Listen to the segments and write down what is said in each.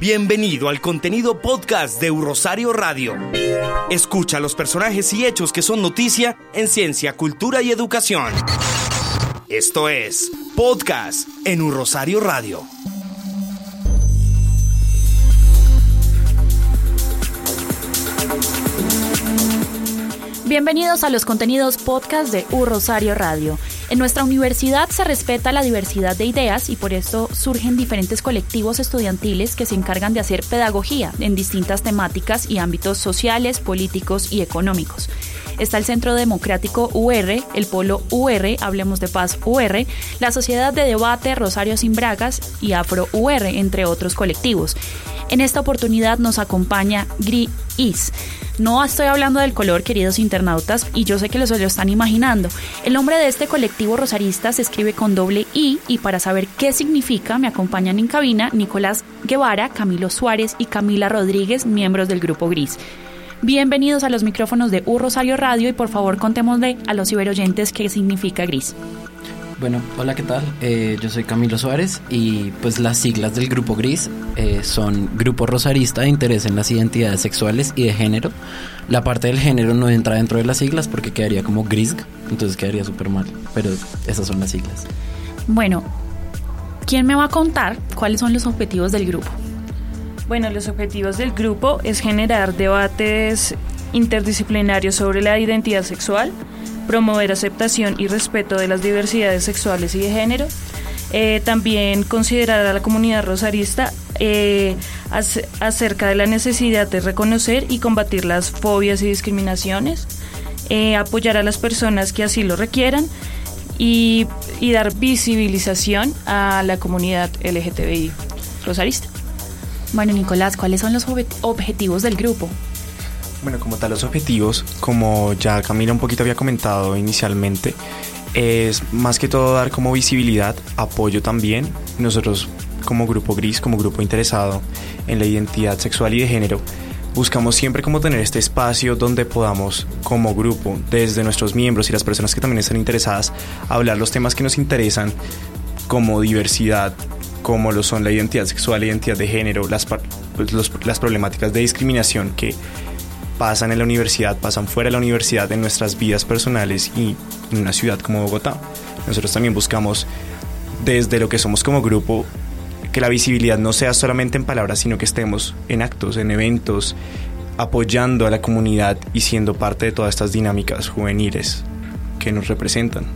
Bienvenido al contenido podcast de Rosario Radio. Escucha los personajes y hechos que son noticia en ciencia, cultura y educación. Esto es Podcast en Rosario Radio. Bienvenidos a los contenidos podcast de U Rosario Radio. En nuestra universidad se respeta la diversidad de ideas y por esto surgen diferentes colectivos estudiantiles que se encargan de hacer pedagogía en distintas temáticas y ámbitos sociales, políticos y económicos. Está el Centro Democrático UR, el Polo UR, Hablemos de Paz UR, la Sociedad de Debate Rosario Sin Bragas y Afro UR, entre otros colectivos. En esta oportunidad nos acompaña GRI IS. No estoy hablando del color, queridos internautas, y yo sé que lo están imaginando. El nombre de este colectivo rosarista se escribe con doble I y para saber qué significa me acompañan en cabina Nicolás Guevara, Camilo Suárez y Camila Rodríguez, miembros del Grupo Gris. Bienvenidos a los micrófonos de U Rosario Radio y por favor contémosle a los ciberoyentes qué significa Gris. Bueno, hola, ¿qué tal? Eh, yo soy Camilo Suárez y pues las siglas del Grupo Gris eh, son Grupo Rosarista de Interés en las Identidades Sexuales y de Género. La parte del género no entra dentro de las siglas porque quedaría como GRISG, entonces quedaría súper mal, pero esas son las siglas. Bueno, ¿quién me va a contar cuáles son los objetivos del grupo? Bueno, los objetivos del grupo es generar debates interdisciplinarios sobre la identidad sexual, promover aceptación y respeto de las diversidades sexuales y de género, eh, también considerar a la comunidad rosarista eh, acerca de la necesidad de reconocer y combatir las fobias y discriminaciones, eh, apoyar a las personas que así lo requieran y, y dar visibilización a la comunidad LGTBI rosarista. Bueno, Nicolás, ¿cuáles son los objetivos del grupo? Bueno, como tal, los objetivos, como ya Camila un poquito había comentado inicialmente, es más que todo dar como visibilidad, apoyo también. Nosotros como grupo gris, como grupo interesado en la identidad sexual y de género, buscamos siempre como tener este espacio donde podamos como grupo, desde nuestros miembros y las personas que también están interesadas, hablar los temas que nos interesan como diversidad, como lo son la identidad sexual, la identidad de género, las, pues, las problemáticas de discriminación que pasan en la universidad, pasan fuera de la universidad en nuestras vidas personales y en una ciudad como Bogotá. Nosotros también buscamos desde lo que somos como grupo que la visibilidad no sea solamente en palabras, sino que estemos en actos, en eventos, apoyando a la comunidad y siendo parte de todas estas dinámicas juveniles que nos representan.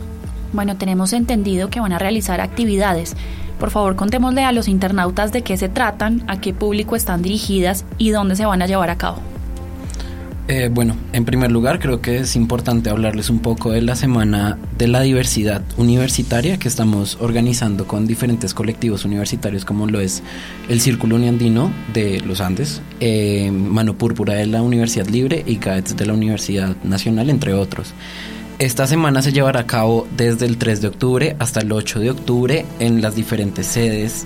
Bueno, tenemos entendido que van a realizar actividades. Por favor, contémosle a los internautas de qué se tratan, a qué público están dirigidas y dónde se van a llevar a cabo. Eh, bueno, en primer lugar creo que es importante hablarles un poco de la Semana de la Diversidad Universitaria que estamos organizando con diferentes colectivos universitarios como lo es el Círculo Uniandino de los Andes, eh, Mano Púrpura de la Universidad Libre y CAETS de la Universidad Nacional, entre otros. Esta semana se llevará a cabo desde el 3 de octubre hasta el 8 de octubre en las diferentes sedes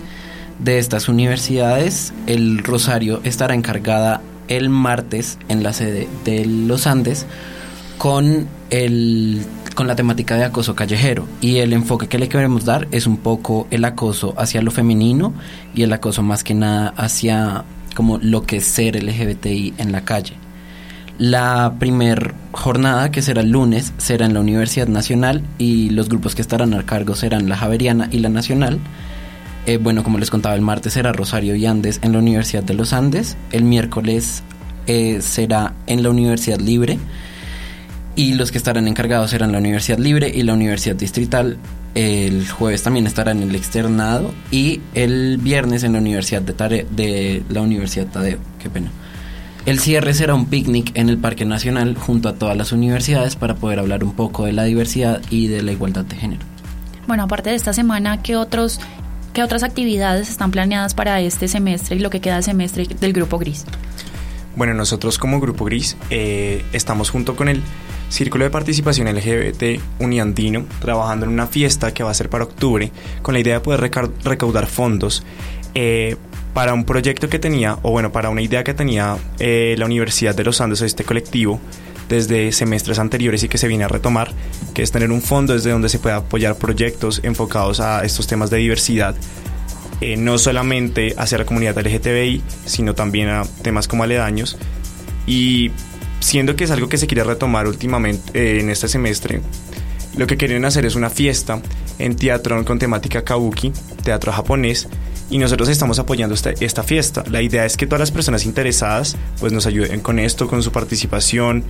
de estas universidades. El Rosario estará encargada el martes en la sede de los Andes con el con la temática de acoso callejero y el enfoque que le queremos dar es un poco el acoso hacia lo femenino y el acoso más que nada hacia como lo que es ser LGBTI en la calle. La primer jornada, que será el lunes, será en la Universidad Nacional y los grupos que estarán a cargo serán la Javeriana y la Nacional. Eh, bueno, como les contaba, el martes será Rosario y Andes en la Universidad de los Andes. El miércoles eh, será en la Universidad Libre. Y los que estarán encargados serán la Universidad Libre y la Universidad Distrital. El jueves también estará en el externado. Y el viernes en la Universidad de, de la Universidad Tadeo. Qué pena. El cierre será un picnic en el Parque Nacional junto a todas las universidades para poder hablar un poco de la diversidad y de la igualdad de género. Bueno, aparte de esta semana, ¿qué otros qué otras actividades están planeadas para este semestre y lo que queda de semestre del Grupo Gris? Bueno, nosotros como Grupo Gris eh, estamos junto con el Círculo de Participación LGBT Uniandino trabajando en una fiesta que va a ser para octubre con la idea de poder recaudar fondos eh, para un proyecto que tenía, o bueno, para una idea que tenía eh, la Universidad de los Andes, este colectivo, desde semestres anteriores y que se viene a retomar, que es tener un fondo desde donde se pueda apoyar proyectos enfocados a estos temas de diversidad, eh, no solamente hacia la comunidad LGTBI, sino también a temas como aledaños. Y siendo que es algo que se quiere retomar últimamente eh, en este semestre, lo que quieren hacer es una fiesta en teatro con temática kabuki, teatro japonés, y nosotros estamos apoyando esta, esta fiesta. La idea es que todas las personas interesadas pues nos ayuden con esto, con su participación.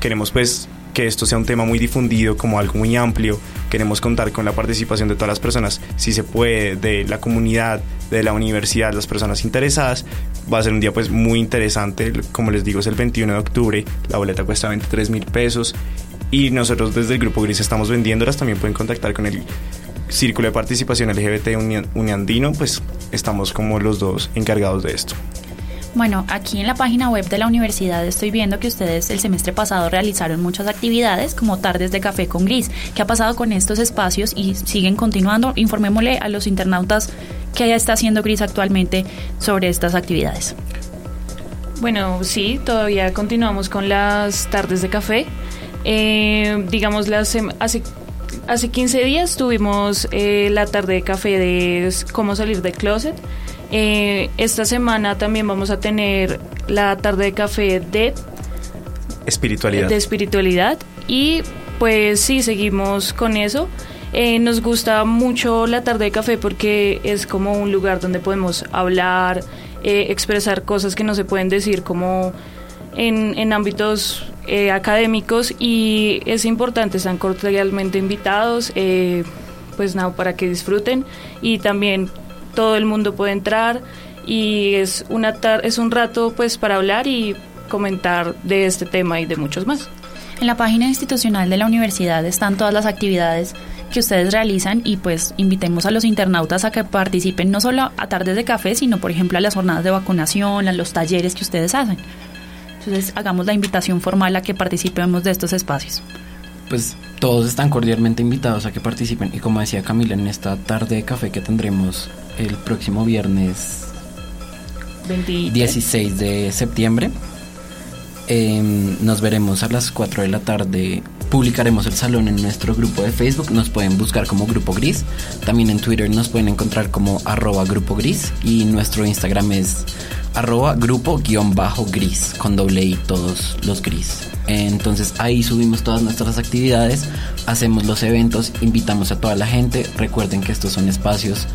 Queremos pues que esto sea un tema muy difundido, como algo muy amplio. Queremos contar con la participación de todas las personas, si se puede, de la comunidad, de la universidad, las personas interesadas. Va a ser un día pues muy interesante, como les digo, es el 21 de octubre, la boleta cuesta 23 mil pesos y nosotros desde el Grupo Gris estamos vendiéndolas, también pueden contactar con el Círculo de Participación LGBT Uniandino, pues estamos como los dos encargados de esto. Bueno, aquí en la página web de la universidad estoy viendo que ustedes el semestre pasado realizaron muchas actividades como tardes de café con gris. ¿Qué ha pasado con estos espacios y siguen continuando? Informémosle a los internautas qué está haciendo Gris actualmente sobre estas actividades. Bueno, sí, todavía continuamos con las tardes de café. Eh, digamos, las, hace hace 15 días tuvimos eh, la tarde de café de cómo salir de closet. Eh, esta semana también vamos a tener la tarde de café de espiritualidad. De espiritualidad. Y pues sí, seguimos con eso. Eh, nos gusta mucho la tarde de café porque es como un lugar donde podemos hablar, expresar cosas que no se pueden decir como en, en ámbitos eh, académicos y es importante, están cordialmente invitados, eh, pues nada, para que disfruten y también todo el mundo puede entrar y es, una es un rato pues para hablar y comentar de este tema y de muchos más. En la página institucional de la universidad están todas las actividades que ustedes realizan y pues invitemos a los internautas a que participen no solo a tardes de café, sino por ejemplo a las jornadas de vacunación, a los talleres que ustedes hacen. Entonces hagamos la invitación formal a que participemos de estos espacios. Pues todos están cordialmente invitados a que participen y como decía Camila en esta tarde de café que tendremos el próximo viernes 16 de septiembre. Em, nos veremos a las 4 de la tarde. Publicaremos el salón en nuestro grupo de Facebook. Nos pueden buscar como Grupo Gris. También en Twitter nos pueden encontrar como arroba Grupo Gris. Y nuestro Instagram es arroba grupo guion bajo gris, con doble y todos los gris. Entonces ahí subimos todas nuestras actividades, hacemos los eventos, invitamos a toda la gente. Recuerden que estos son espacios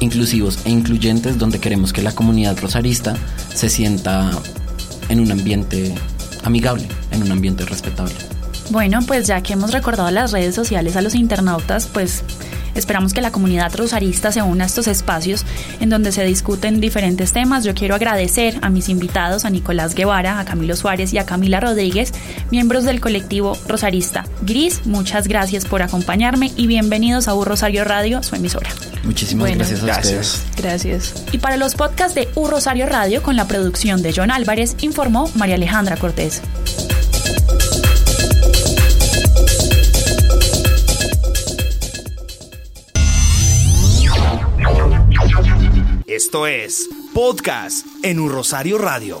inclusivos e incluyentes donde queremos que la comunidad rosarista se sienta en un ambiente amigable, en un ambiente respetable. Bueno, pues ya que hemos recordado las redes sociales a los internautas, pues Esperamos que la comunidad rosarista se una a estos espacios en donde se discuten diferentes temas. Yo quiero agradecer a mis invitados, a Nicolás Guevara, a Camilo Suárez y a Camila Rodríguez, miembros del colectivo Rosarista Gris. Muchas gracias por acompañarme y bienvenidos a U Rosario Radio, su emisora. Muchísimas gracias a ustedes. Gracias. Y para los podcasts de U Rosario Radio, con la producción de John Álvarez, informó María Alejandra Cortés. Esto es Podcast en un Rosario Radio.